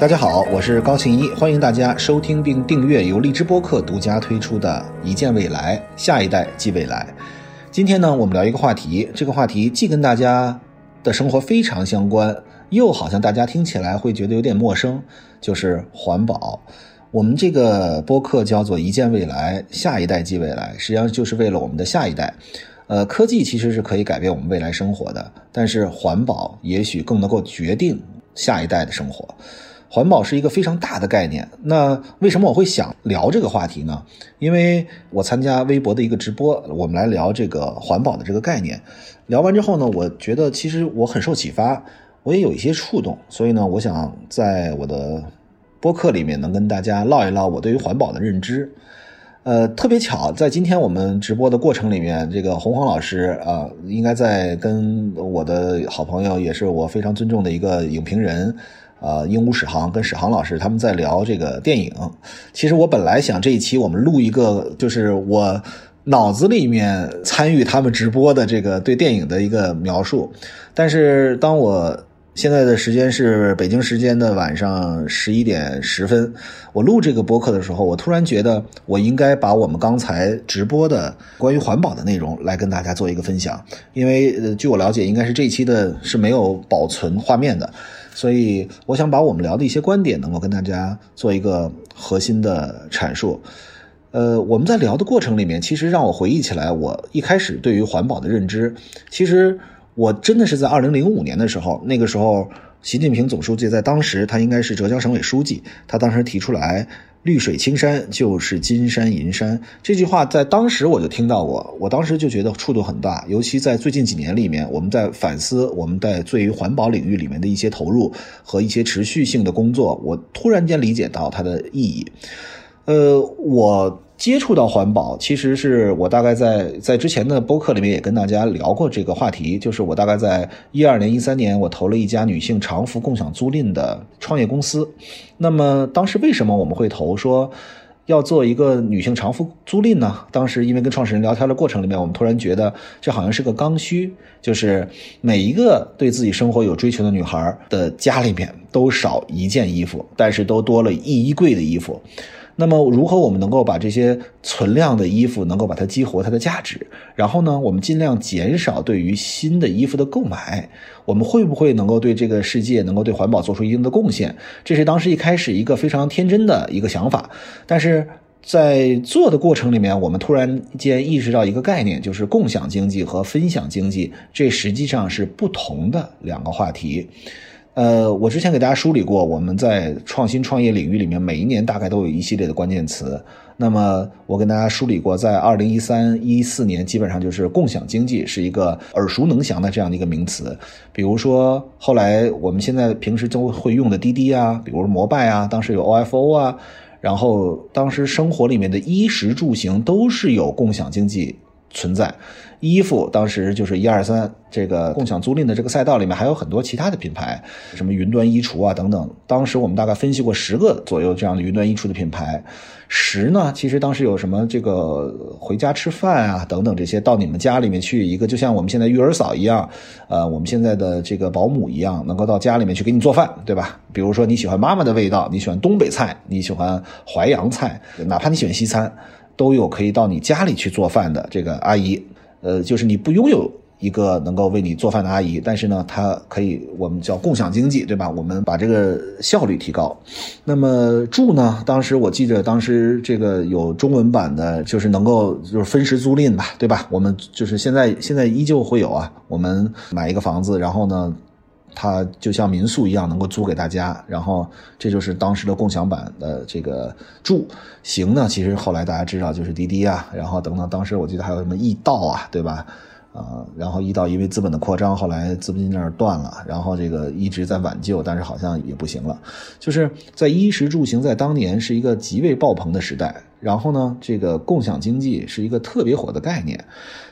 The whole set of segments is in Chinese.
大家好，我是高庆一，欢迎大家收听并订阅由荔枝播客独家推出的《一见未来，下一代即未来》。今天呢，我们聊一个话题，这个话题既跟大家的生活非常相关，又好像大家听起来会觉得有点陌生，就是环保。我们这个播客叫做“一见未来，下一代即未来”，实际上就是为了我们的下一代。呃，科技其实是可以改变我们未来生活的，但是环保也许更能够决定下一代的生活。环保是一个非常大的概念。那为什么我会想聊这个话题呢？因为我参加微博的一个直播，我们来聊这个环保的这个概念。聊完之后呢，我觉得其实我很受启发，我也有一些触动，所以呢，我想在我的播客里面能跟大家唠一唠我对于环保的认知。呃，特别巧，在今天我们直播的过程里面，这个洪荒老师啊，应该在跟我的好朋友，也是我非常尊重的一个影评人。呃，鹦鹉史航跟史航老师他们在聊这个电影。其实我本来想这一期我们录一个，就是我脑子里面参与他们直播的这个对电影的一个描述。但是当我现在的时间是北京时间的晚上十一点十分，我录这个播客的时候，我突然觉得我应该把我们刚才直播的关于环保的内容来跟大家做一个分享，因为呃，据我了解，应该是这一期的是没有保存画面的。所以，我想把我们聊的一些观点，能够跟大家做一个核心的阐述。呃，我们在聊的过程里面，其实让我回忆起来，我一开始对于环保的认知，其实我真的是在二零零五年的时候，那个时候，习近平总书记在当时他应该是浙江省委书记，他当时提出来。绿水青山就是金山银山，这句话在当时我就听到过，我当时就觉得触动很大。尤其在最近几年里面，我们在反思我们在对于环保领域里面的一些投入和一些持续性的工作，我突然间理解到它的意义。呃，我。接触到环保，其实是我大概在在之前的播客里面也跟大家聊过这个话题，就是我大概在一二年、一三年，我投了一家女性长服共享租赁的创业公司。那么当时为什么我们会投说要做一个女性长服租赁呢？当时因为跟创始人聊天的过程里面，我们突然觉得这好像是个刚需，就是每一个对自己生活有追求的女孩的家里面都少一件衣服，但是都多了一衣柜的衣服。那么，如何我们能够把这些存量的衣服能够把它激活它的价值？然后呢，我们尽量减少对于新的衣服的购买。我们会不会能够对这个世界能够对环保做出一定的贡献？这是当时一开始一个非常天真的一个想法。但是在做的过程里面，我们突然间意识到一个概念，就是共享经济和分享经济，这实际上是不同的两个话题。呃，我之前给大家梳理过，我们在创新创业领域里面，每一年大概都有一系列的关键词。那么我跟大家梳理过，在二零一三一四年，基本上就是共享经济是一个耳熟能详的这样的一个名词。比如说后来我们现在平时都会用的滴滴啊，比如摩拜啊，当时有 OFO 啊，然后当时生活里面的衣食住行都是有共享经济存在。衣服当时就是一二三这个共享租赁的这个赛道里面还有很多其他的品牌，什么云端衣橱啊等等。当时我们大概分析过十个左右这样的云端衣橱的品牌。十呢，其实当时有什么这个回家吃饭啊等等这些，到你们家里面去一个，就像我们现在育儿嫂一样，呃，我们现在的这个保姆一样，能够到家里面去给你做饭，对吧？比如说你喜欢妈妈的味道，你喜欢东北菜，你喜欢淮扬菜，哪怕你喜欢西餐，都有可以到你家里去做饭的这个阿姨。呃，就是你不拥有一个能够为你做饭的阿姨，但是呢，她可以我们叫共享经济，对吧？我们把这个效率提高。那么住呢？当时我记得当时这个有中文版的，就是能够就是分时租赁吧，对吧？我们就是现在现在依旧会有啊，我们买一个房子，然后呢。它就像民宿一样，能够租给大家，然后这就是当时的共享版的这个住行呢。其实后来大家知道，就是滴滴啊，然后等等，当时我记得还有什么易到啊，对吧？啊，然后易到因为资本的扩张，后来资金链断了，然后这个一直在挽救，但是好像也不行了。就是在衣食住行在当年是一个极为爆棚的时代，然后呢，这个共享经济是一个特别火的概念。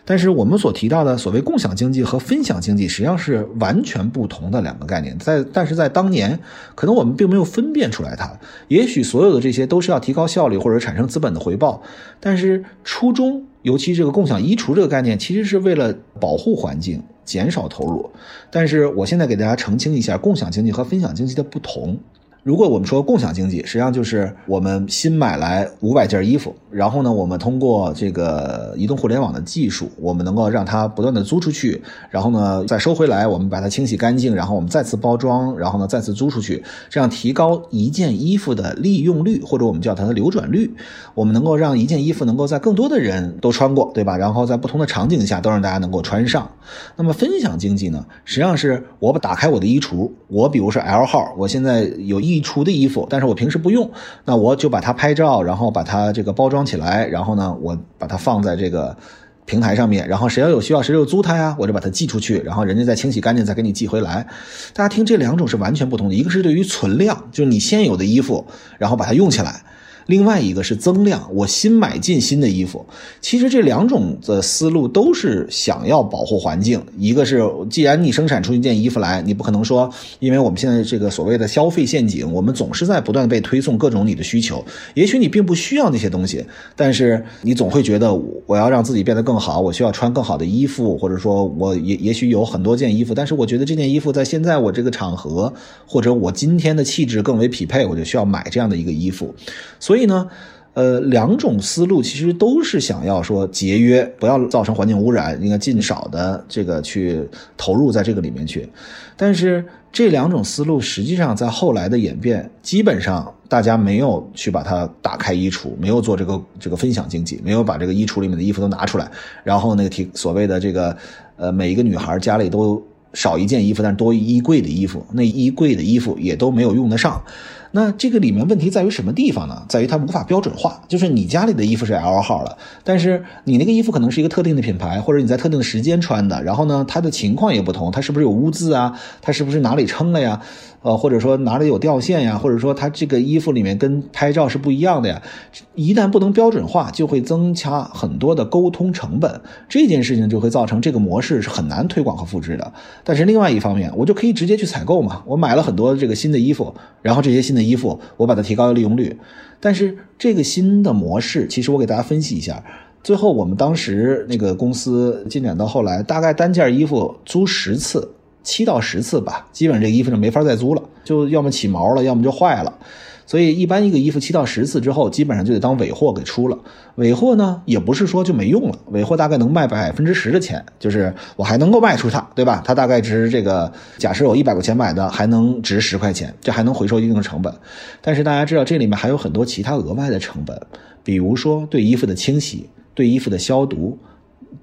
但是我们所提到的所谓共享经济和分享经济，实际上是完全不同的两个概念。在但是在当年，可能我们并没有分辨出来它。也许所有的这些都是要提高效率或者产生资本的回报，但是初衷，尤其这个共享衣橱这个概念，其实是为了保护环境、减少投入。但是我现在给大家澄清一下，共享经济和分享经济的不同。如果我们说共享经济，实际上就是我们新买来五百件衣服，然后呢，我们通过这个移动互联网的技术，我们能够让它不断的租出去，然后呢再收回来，我们把它清洗干净，然后我们再次包装，然后呢再次租出去，这样提高一件衣服的利用率，或者我们叫它的流转率，我们能够让一件衣服能够在更多的人都穿过，对吧？然后在不同的场景下都让大家能够穿上。那么分享经济呢，实际上是我打开我的衣橱，我比如说 L 号，我现在有一。橱的衣服，但是我平时不用，那我就把它拍照，然后把它这个包装起来，然后呢，我把它放在这个平台上面，然后谁要有需要，谁就租它呀，我就把它寄出去，然后人家再清洗干净，再给你寄回来。大家听，这两种是完全不同的，一个是对于存量，就是你现有的衣服，然后把它用起来。另外一个是增量，我新买进新的衣服。其实这两种的思路都是想要保护环境。一个是，既然你生产出一件衣服来，你不可能说，因为我们现在这个所谓的消费陷阱，我们总是在不断被推送各种你的需求。也许你并不需要那些东西，但是你总会觉得我要让自己变得更好，我需要穿更好的衣服，或者说我也也许有很多件衣服，但是我觉得这件衣服在现在我这个场合，或者我今天的气质更为匹配，我就需要买这样的一个衣服。所以。所以呢，呃，两种思路其实都是想要说节约，不要造成环境污染，应该尽少的这个去投入在这个里面去。但是这两种思路实际上在后来的演变，基本上大家没有去把它打开衣橱，没有做这个这个分享经济，没有把这个衣橱里面的衣服都拿出来，然后那个提所谓的这个呃每一个女孩家里都少一件衣服，但多衣柜的衣服，那衣柜的衣服也都没有用得上。那这个里面问题在于什么地方呢？在于它无法标准化。就是你家里的衣服是 L 号了，但是你那个衣服可能是一个特定的品牌，或者你在特定的时间穿的，然后呢，它的情况也不同，它是不是有污渍啊？它是不是哪里撑了呀？呃，或者说哪里有掉线呀？或者说它这个衣服里面跟拍照是不一样的呀？一旦不能标准化，就会增加很多的沟通成本。这件事情就会造成这个模式是很难推广和复制的。但是另外一方面，我就可以直接去采购嘛。我买了很多这个新的衣服，然后这些新的的衣服我把它提高利用率。但是这个新的模式，其实我给大家分析一下。最后我们当时那个公司进展到后来，大概单件衣服租十次。七到十次吧，基本上这衣服就没法再租了，就要么起毛了，要么就坏了。所以一般一个衣服七到十次之后，基本上就得当尾货给出了。尾货呢，也不是说就没用了，尾货大概能卖百分之十的钱，就是我还能够卖出它，对吧？它大概值这个，假设我一百块钱买的，还能值十块钱，这还能回收一定的成本。但是大家知道，这里面还有很多其他额外的成本，比如说对衣服的清洗、对衣服的消毒、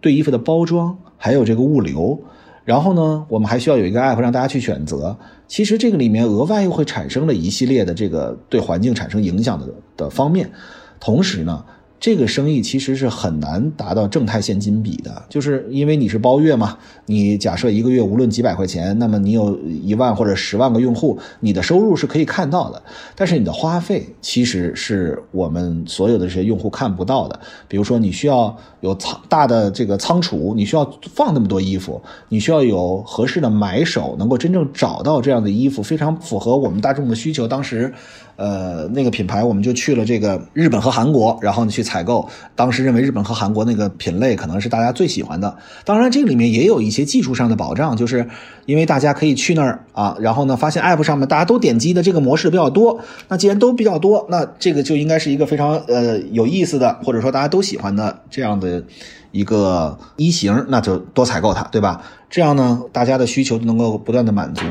对衣服的包装，还有这个物流。然后呢，我们还需要有一个 app 让大家去选择。其实这个里面额外又会产生了一系列的这个对环境产生影响的的方面，同时呢。这个生意其实是很难达到正态现金比的，就是因为你是包月嘛，你假设一个月无论几百块钱，那么你有一万或者十万个用户，你的收入是可以看到的，但是你的花费其实是我们所有的这些用户看不到的。比如说，你需要有仓大的这个仓储，你需要放那么多衣服，你需要有合适的买手，能够真正找到这样的衣服，非常符合我们大众的需求。当时。呃，那个品牌我们就去了这个日本和韩国，然后呢去采购。当时认为日本和韩国那个品类可能是大家最喜欢的。当然，这里面也有一些技术上的保障，就是因为大家可以去那儿啊，然后呢发现 App 上面大家都点击的这个模式比较多。那既然都比较多，那这个就应该是一个非常呃有意思的，或者说大家都喜欢的这样的一个衣型，那就多采购它，对吧？这样呢，大家的需求就能够不断的满足。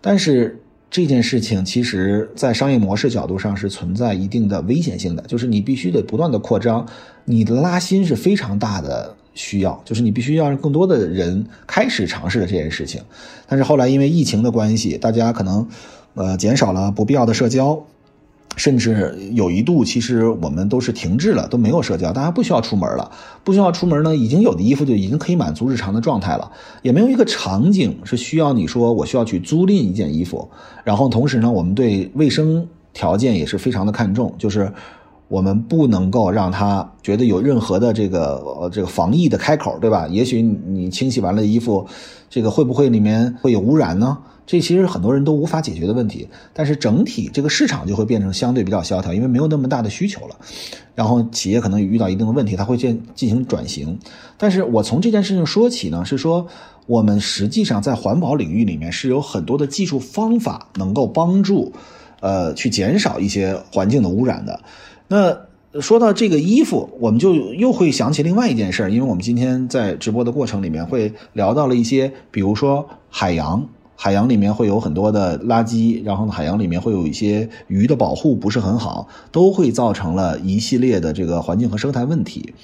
但是。这件事情其实，在商业模式角度上是存在一定的危险性的，就是你必须得不断的扩张，你的拉新是非常大的需要，就是你必须要让更多的人开始尝试了这件事情。但是后来因为疫情的关系，大家可能，呃，减少了不必要的社交。甚至有一度，其实我们都是停滞了，都没有社交，大家不需要出门了。不需要出门呢，已经有的衣服就已经可以满足日常的状态了，也没有一个场景是需要你说我需要去租赁一件衣服。然后同时呢，我们对卫生条件也是非常的看重，就是我们不能够让他觉得有任何的这个呃这个防疫的开口，对吧？也许你清洗完了衣服，这个会不会里面会有污染呢？这其实很多人都无法解决的问题，但是整体这个市场就会变成相对比较萧条，因为没有那么大的需求了。然后企业可能遇到一定的问题，它会进进行转型。但是我从这件事情说起呢，是说我们实际上在环保领域里面是有很多的技术方法能够帮助，呃，去减少一些环境的污染的。那说到这个衣服，我们就又会想起另外一件事儿，因为我们今天在直播的过程里面会聊到了一些，比如说海洋，海洋里面会有很多的垃圾，然后呢海洋里面会有一些鱼的保护不是很好，都会造成了一系列的这个环境和生态问题。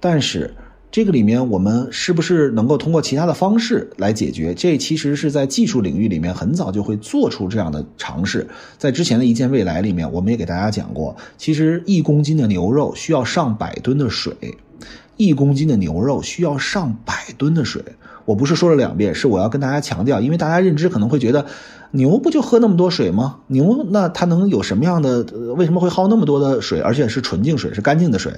但是。这个里面，我们是不是能够通过其他的方式来解决？这其实是在技术领域里面很早就会做出这样的尝试。在之前的一件未来里面，我们也给大家讲过，其实一公斤的牛肉需要上百吨的水，一公斤的牛肉需要上百吨的水。我不是说了两遍，是我要跟大家强调，因为大家认知可能会觉得，牛不就喝那么多水吗？牛那它能有什么样的？为什么会耗那么多的水？而且是纯净水，是干净的水？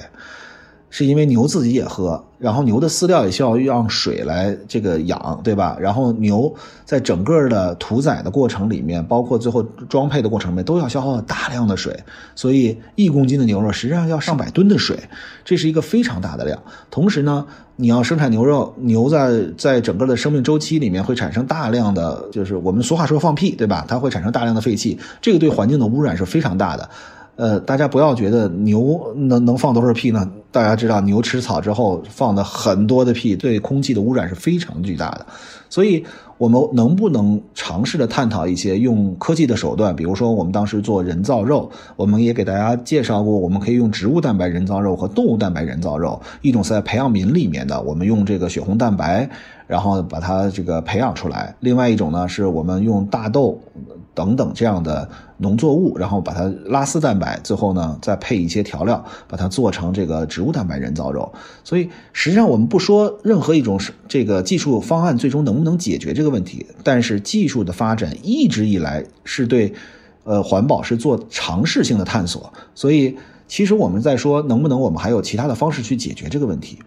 是因为牛自己也喝，然后牛的饲料也需要让水来这个养，对吧？然后牛在整个的屠宰的过程里面，包括最后装配的过程里面，都要消耗大量的水，所以一公斤的牛肉实际上要上百吨的水，这是一个非常大的量。同时呢，你要生产牛肉，牛在在整个的生命周期里面会产生大量的，就是我们俗话说放屁，对吧？它会产生大量的废气，这个对环境的污染是非常大的。呃，大家不要觉得牛能能放多少屁呢？大家知道，牛吃草之后放的很多的屁，对空气的污染是非常巨大的。所以，我们能不能尝试着探讨一些用科技的手段？比如说，我们当时做人造肉，我们也给大家介绍过，我们可以用植物蛋白人造肉和动物蛋白人造肉。一种是在培养皿里面的，我们用这个血红蛋白，然后把它这个培养出来；另外一种呢，是我们用大豆。等等这样的农作物，然后把它拉丝蛋白，最后呢再配一些调料，把它做成这个植物蛋白人造肉。所以实际上我们不说任何一种这个技术方案最终能不能解决这个问题，但是技术的发展一直以来是对，呃环保是做尝试性的探索。所以其实我们在说能不能我们还有其他的方式去解决这个问题。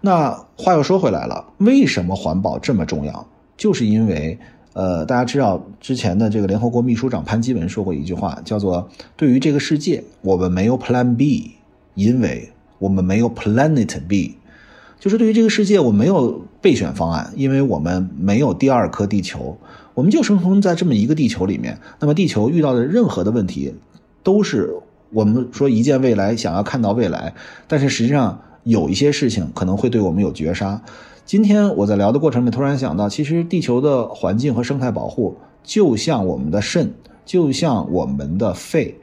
那话又说回来了，为什么环保这么重要？就是因为。呃，大家知道之前的这个联合国秘书长潘基文说过一句话，叫做“对于这个世界，我们没有 Plan B，因为我们没有 Planet B”，就是对于这个世界，我没有备选方案，因为我们没有第二颗地球，我们就生存在这么一个地球里面。那么，地球遇到的任何的问题，都是我们说一见未来，想要看到未来，但是实际上有一些事情可能会对我们有绝杀。今天我在聊的过程里，突然想到，其实地球的环境和生态保护就像我们的肾，就像我们的肺，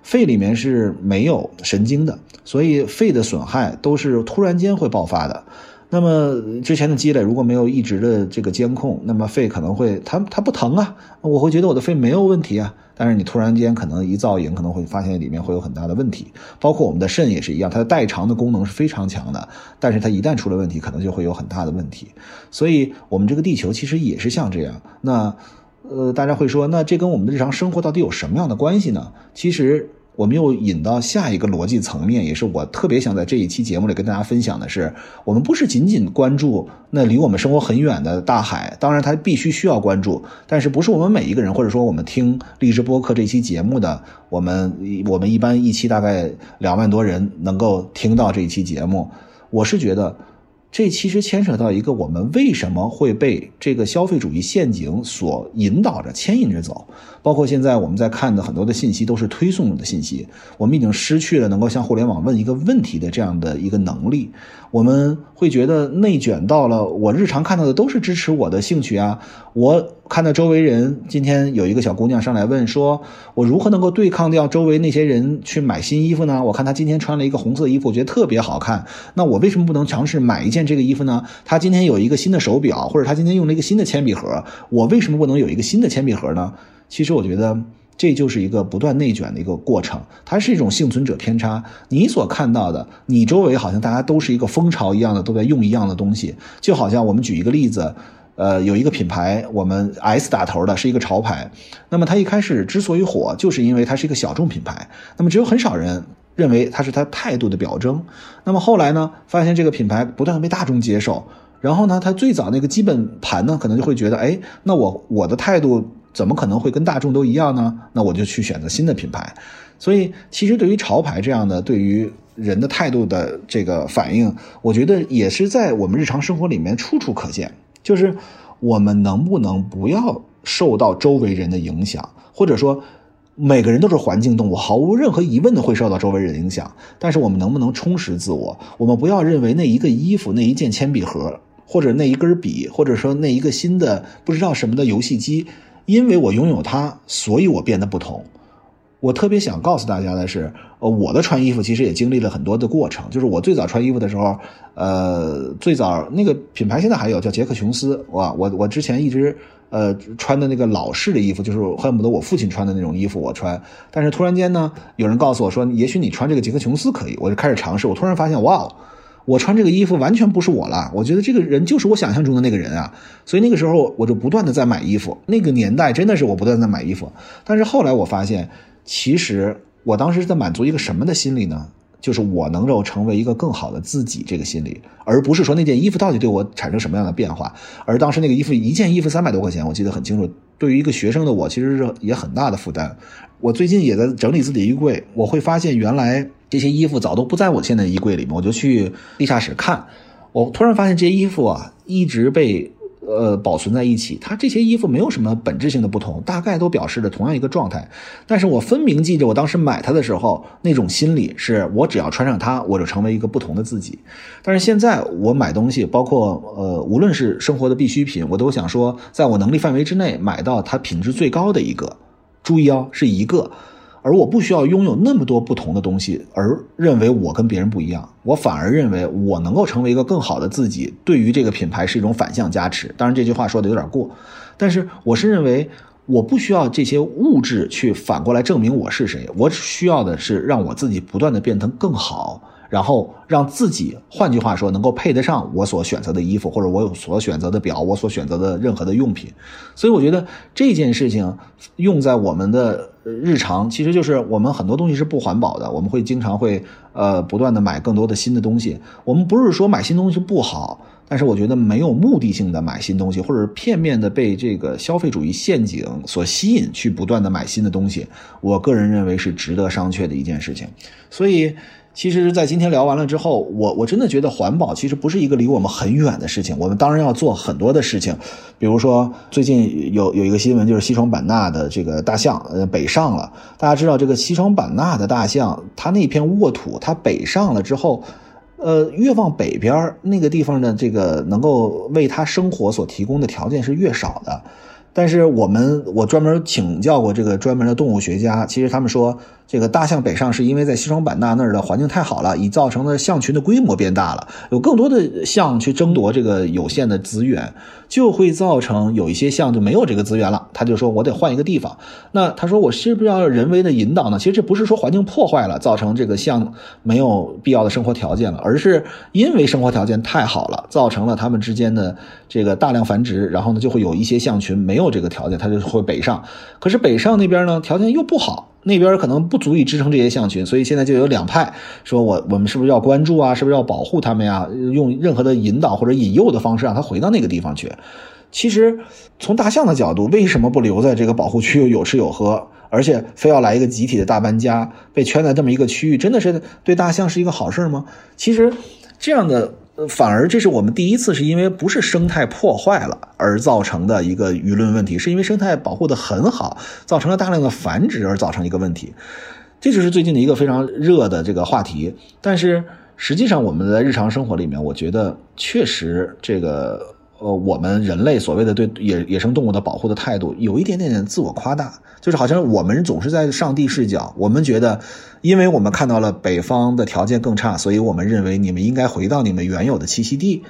肺里面是没有神经的，所以肺的损害都是突然间会爆发的。那么之前的积累如果没有一直的这个监控，那么肺可能会它它不疼啊，我会觉得我的肺没有问题啊。但是你突然间可能一造影，可能会发现里面会有很大的问题，包括我们的肾也是一样，它的代偿的功能是非常强的，但是它一旦出了问题，可能就会有很大的问题。所以，我们这个地球其实也是像这样。那，呃，大家会说，那这跟我们的日常生活到底有什么样的关系呢？其实。我们又引到下一个逻辑层面，也是我特别想在这一期节目里跟大家分享的是，我们不是仅仅关注那离我们生活很远的大海，当然它必须需要关注，但是不是我们每一个人，或者说我们听励志播客这期节目的，我们我们一般一期大概两万多人能够听到这一期节目，我是觉得。这其实牵扯到一个，我们为什么会被这个消费主义陷阱所引导着、牵引着走？包括现在我们在看的很多的信息都是推送的信息，我们已经失去了能够向互联网问一个问题的这样的一个能力。我们会觉得内卷到了，我日常看到的都是支持我的兴趣啊。我看到周围人，今天有一个小姑娘上来问说，我如何能够对抗掉周围那些人去买新衣服呢？我看她今天穿了一个红色衣服，我觉得特别好看。那我为什么不能尝试买一件这个衣服呢？她今天有一个新的手表，或者她今天用了一个新的铅笔盒，我为什么不能有一个新的铅笔盒呢？其实我觉得。这就是一个不断内卷的一个过程，它是一种幸存者偏差。你所看到的，你周围好像大家都是一个风潮一样的，都在用一样的东西。就好像我们举一个例子，呃，有一个品牌，我们 S 打头的是一个潮牌，那么它一开始之所以火，就是因为它是一个小众品牌，那么只有很少人认为它是它态度的表征。那么后来呢，发现这个品牌不断被大众接受，然后呢，它最早那个基本盘呢，可能就会觉得，哎，那我我的态度。怎么可能会跟大众都一样呢？那我就去选择新的品牌。所以，其实对于潮牌这样的对于人的态度的这个反应，我觉得也是在我们日常生活里面处处可见。就是我们能不能不要受到周围人的影响，或者说，每个人都是环境动物，毫无任何疑问的会受到周围人影响。但是我们能不能充实自我？我们不要认为那一个衣服、那一件铅笔盒，或者那一根笔，或者说那一个新的不知道什么的游戏机，因为我拥有它，所以我变得不同。我特别想告诉大家的是，呃，我的穿衣服其实也经历了很多的过程。就是我最早穿衣服的时候，呃，最早那个品牌现在还有叫杰克琼斯，哇，我我之前一直呃穿的那个老式的衣服，就是恨不得我父亲穿的那种衣服我穿。但是突然间呢，有人告诉我说，也许你穿这个杰克琼斯可以，我就开始尝试。我突然发现，哇，我穿这个衣服完全不是我了。我觉得这个人就是我想象中的那个人啊。所以那个时候我就不断的在买衣服。那个年代真的是我不断在买衣服。但是后来我发现。其实我当时是在满足一个什么的心理呢？就是我能够成为一个更好的自己这个心理，而不是说那件衣服到底对我产生什么样的变化。而当时那个衣服一件衣服三百多块钱，我记得很清楚。对于一个学生的我，其实是也很大的负担。我最近也在整理自己衣柜，我会发现原来这些衣服早都不在我现在衣柜里面。我就去地下室看，我突然发现这些衣服啊一直被。呃，保存在一起，它这些衣服没有什么本质性的不同，大概都表示着同样一个状态。但是我分明记着，我当时买它的时候那种心理，是我只要穿上它，我就成为一个不同的自己。但是现在我买东西，包括呃，无论是生活的必需品，我都想说，在我能力范围之内买到它品质最高的一个。注意哦，是一个。而我不需要拥有那么多不同的东西，而认为我跟别人不一样，我反而认为我能够成为一个更好的自己，对于这个品牌是一种反向加持。当然这句话说的有点过，但是我是认为我不需要这些物质去反过来证明我是谁，我只需要的是让我自己不断的变得更好。然后让自己，换句话说，能够配得上我所选择的衣服，或者我有所选择的表，我所选择的任何的用品。所以我觉得这件事情用在我们的日常，其实就是我们很多东西是不环保的。我们会经常会呃不断的买更多的新的东西。我们不是说买新东西不好，但是我觉得没有目的性的买新东西，或者片面的被这个消费主义陷阱所吸引去不断的买新的东西，我个人认为是值得商榷的一件事情。所以。其实，在今天聊完了之后，我我真的觉得环保其实不是一个离我们很远的事情。我们当然要做很多的事情，比如说最近有有一个新闻，就是西双版纳的这个大象呃北上了。大家知道，这个西双版纳的大象，它那片沃土，它北上了之后，呃，越往北边那个地方的这个能够为它生活所提供的条件是越少的。但是我们我专门请教过这个专门的动物学家，其实他们说。这个大象北上是因为在西双版纳那儿的环境太好了，已造成了象群的规模变大了，有更多的象去争夺这个有限的资源，就会造成有一些象就没有这个资源了。他就说我得换一个地方。那他说我是不是要人为的引导呢？其实这不是说环境破坏了，造成这个象没有必要的生活条件了，而是因为生活条件太好了，造成了它们之间的这个大量繁殖，然后呢就会有一些象群没有这个条件，它就会北上。可是北上那边呢条件又不好。那边可能不足以支撑这些象群，所以现在就有两派说，我我们是不是要关注啊？是不是要保护他们呀？用任何的引导或者引诱的方式让他回到那个地方去。其实从大象的角度，为什么不留在这个保护区又有吃有喝，而且非要来一个集体的大搬家，被圈在这么一个区域，真的是对大象是一个好事吗？其实这样的。反而这是我们第一次是因为不是生态破坏了而造成的一个舆论问题，是因为生态保护的很好，造成了大量的繁殖而造成一个问题。这就是最近的一个非常热的这个话题。但是实际上我们在日常生活里面，我觉得确实这个。呃，我们人类所谓的对野野生动物的保护的态度，有一点点点自我夸大，就是好像我们总是在上帝视角，我们觉得，因为我们看到了北方的条件更差，所以我们认为你们应该回到你们原有的栖息地。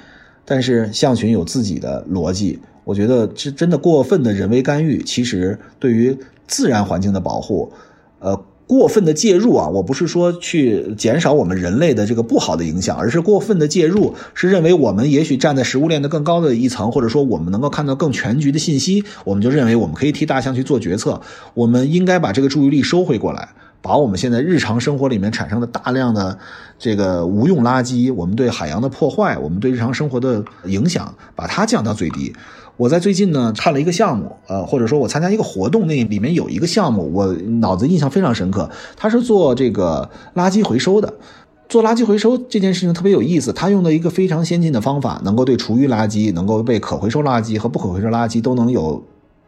但是象群有自己的逻辑，我觉得这真的过分的人为干预，其实对于自然环境的保护，呃。过分的介入啊，我不是说去减少我们人类的这个不好的影响，而是过分的介入，是认为我们也许站在食物链的更高的一层，或者说我们能够看到更全局的信息，我们就认为我们可以替大象去做决策。我们应该把这个注意力收回过来，把我们现在日常生活里面产生的大量的这个无用垃圾，我们对海洋的破坏，我们对日常生活的影响，把它降到最低。我在最近呢看了一个项目，呃，或者说我参加一个活动，那里面有一个项目，我脑子印象非常深刻。他是做这个垃圾回收的，做垃圾回收这件事情特别有意思。他用的一个非常先进的方法，能够对厨余垃圾、能够被可回收垃圾和不可回收垃圾都能有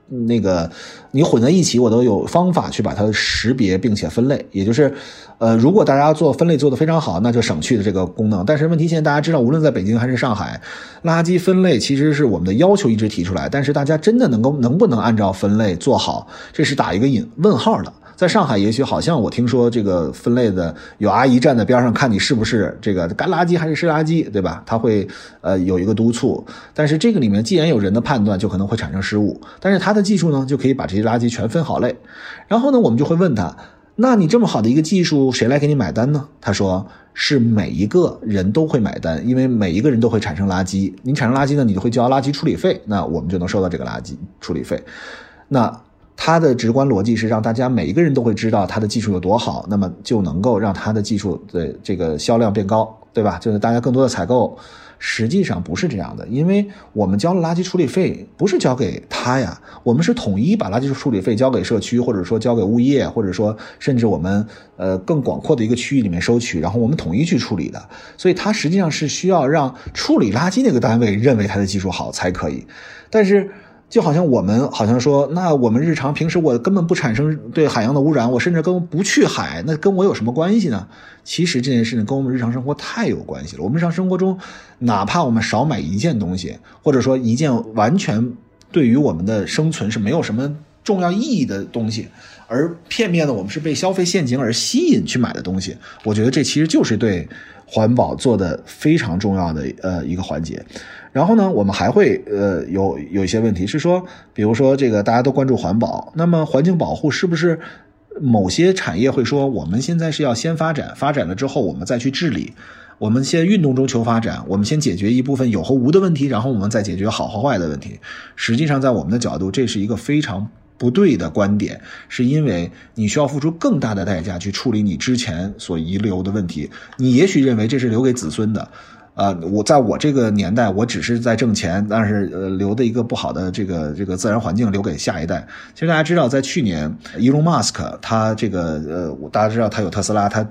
那个你混在一起，我都有方法去把它识别并且分类。也就是，呃，如果大家做分类做得非常好，那就省去的这个功能。但是问题现在大家知道，无论在北京还是上海，垃圾分类其实是我们的要求一直提出来，但是大家真的能够能不能按照分类做好，这是打一个引问号的。在上海，也许好像我听说这个分类的有阿姨站在边上看你是不是这个干垃圾还是湿垃圾，对吧？他会呃有一个督促，但是这个里面既然有人的判断，就可能会产生失误。但是他的技术呢，就可以把这些垃圾全分好类。然后呢，我们就会问他：那你这么好的一个技术，谁来给你买单呢？他说是每一个人都会买单，因为每一个人都会产生垃圾。你产生垃圾呢，你就会交垃圾处理费，那我们就能收到这个垃圾处理费。那。它的直观逻辑是让大家每一个人都会知道它的技术有多好，那么就能够让它的技术的这个销量变高，对吧？就是大家更多的采购。实际上不是这样的，因为我们交了垃圾处理费，不是交给他呀，我们是统一把垃圾处理费交给社区，或者说交给物业，或者说甚至我们呃更广阔的一个区域里面收取，然后我们统一去处理的。所以它实际上是需要让处理垃圾那个单位认为它的技术好才可以，但是。就好像我们好像说，那我们日常平时我根本不产生对海洋的污染，我甚至跟不去海，那跟我有什么关系呢？其实这件事情跟我们日常生活太有关系了。我们日常生活中，哪怕我们少买一件东西，或者说一件完全对于我们的生存是没有什么重要意义的东西，而片面的我们是被消费陷阱而吸引去买的东西，我觉得这其实就是对环保做的非常重要的呃一个环节。然后呢，我们还会呃有有一些问题是说，比如说这个大家都关注环保，那么环境保护是不是某些产业会说，我们现在是要先发展，发展了之后我们再去治理，我们先运动中求发展，我们先解决一部分有和无的问题，然后我们再解决好和坏的问题。实际上，在我们的角度，这是一个非常不对的观点，是因为你需要付出更大的代价去处理你之前所遗留的问题，你也许认为这是留给子孙的。啊，我在我这个年代，我只是在挣钱，但是呃，留的一个不好的这个这个自然环境留给下一代。其实大家知道，在去年，Elon Musk 他这个呃，大家知道他有特斯拉，他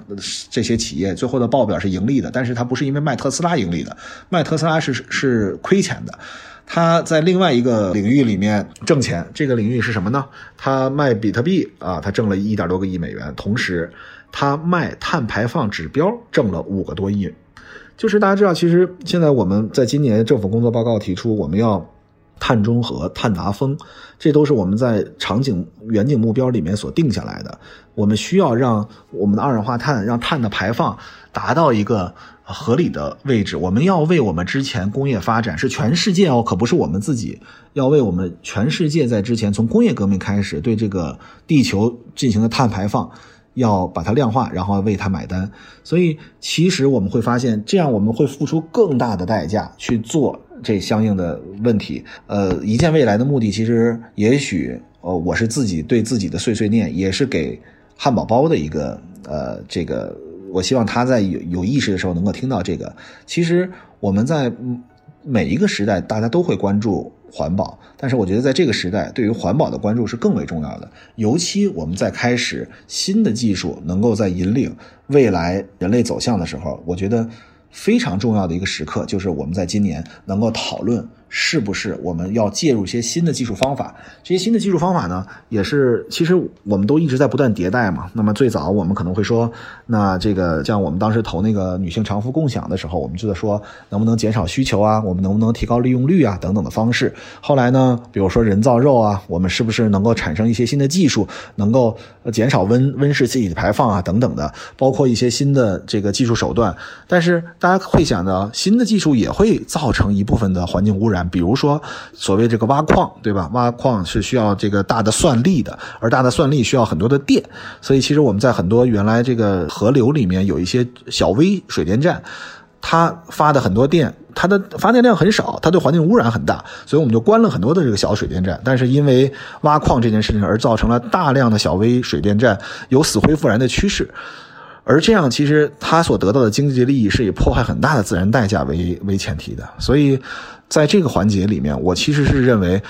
这些企业最后的报表是盈利的，但是他不是因为卖特斯拉盈利的，卖特斯拉是是亏钱的。他在另外一个领域里面挣钱，这个领域是什么呢？他卖比特币啊，他挣了一点多个亿美元，同时他卖碳排放指标挣了五个多亿。就是大家知道，其实现在我们在今年政府工作报告提出，我们要碳中和、碳达峰，这都是我们在场景远景目标里面所定下来的。我们需要让我们的二氧化碳、让碳的排放达到一个合理的位置。我们要为我们之前工业发展是全世界哦，可不是我们自己，要为我们全世界在之前从工业革命开始对这个地球进行的碳排放。要把它量化，然后为它买单。所以，其实我们会发现，这样我们会付出更大的代价去做这相应的问题。呃，一件未来的目的，其实也许，呃，我是自己对自己的碎碎念，也是给汉堡包的一个，呃，这个，我希望他在有有意识的时候能够听到这个。其实我们在每一个时代，大家都会关注。环保，但是我觉得在这个时代，对于环保的关注是更为重要的。尤其我们在开始新的技术能够在引领未来人类走向的时候，我觉得非常重要的一个时刻，就是我们在今年能够讨论。是不是我们要介入一些新的技术方法？这些新的技术方法呢，也是其实我们都一直在不断迭代嘛。那么最早我们可能会说，那这个像我们当时投那个女性长服共享的时候，我们就在说能不能减少需求啊，我们能不能提高利用率啊等等的方式。后来呢，比如说人造肉啊，我们是不是能够产生一些新的技术，能够减少温温室气体的排放啊等等的，包括一些新的这个技术手段。但是大家会想到，新的技术也会造成一部分的环境污染。比如说，所谓这个挖矿，对吧？挖矿是需要这个大的算力的，而大的算力需要很多的电，所以其实我们在很多原来这个河流里面有一些小微水电站，它发的很多电，它的发电量很少，它对环境污染很大，所以我们就关了很多的这个小水电站。但是因为挖矿这件事情而造成了大量的小微水电站有死灰复燃的趋势。而这样，其实它所得到的经济利益是以破坏很大的自然代价为为前提的。所以，在这个环节里面，我其实是认为，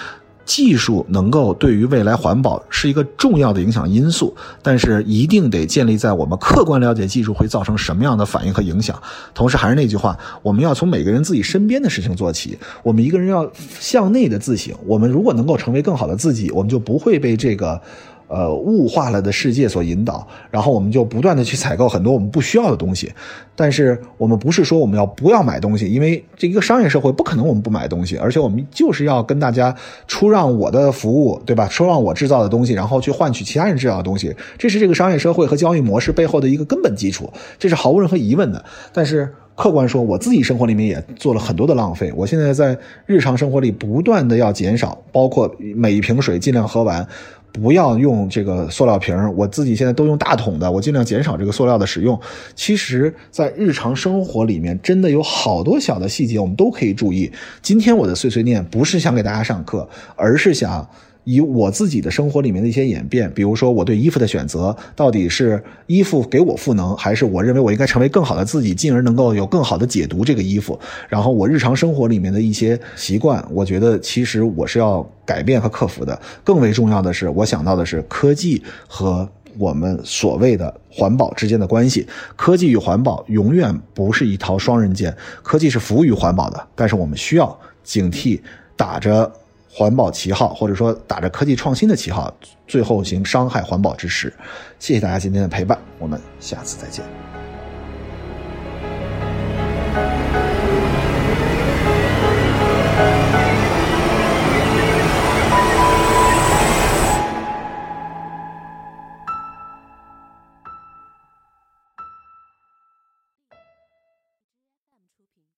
技术能够对于未来环保是一个重要的影响因素，但是一定得建立在我们客观了解技术会造成什么样的反应和影响。同时，还是那句话，我们要从每个人自己身边的事情做起。我们一个人要向内的自省。我们如果能够成为更好的自己，我们就不会被这个。呃，物化了的世界所引导，然后我们就不断的去采购很多我们不需要的东西。但是我们不是说我们要不要买东西，因为这一个商业社会不可能我们不买东西，而且我们就是要跟大家出让我的服务，对吧？出让我制造的东西，然后去换取其他人制造的东西，这是这个商业社会和交易模式背后的一个根本基础，这是毫无任何疑问的。但是客观说，我自己生活里面也做了很多的浪费。我现在在日常生活里不断的要减少，包括每一瓶水尽量喝完。不要用这个塑料瓶我自己现在都用大桶的，我尽量减少这个塑料的使用。其实，在日常生活里面，真的有好多小的细节，我们都可以注意。今天我的碎碎念不是想给大家上课，而是想。以我自己的生活里面的一些演变，比如说我对衣服的选择，到底是衣服给我赋能，还是我认为我应该成为更好的自己，进而能够有更好的解读这个衣服？然后我日常生活里面的一些习惯，我觉得其实我是要改变和克服的。更为重要的是，我想到的是科技和我们所谓的环保之间的关系。科技与环保永远不是一套双刃剑，科技是服务于环保的，但是我们需要警惕打着。环保旗号，或者说打着科技创新的旗号，最后行伤害环保之实。谢谢大家今天的陪伴，我们下次再见。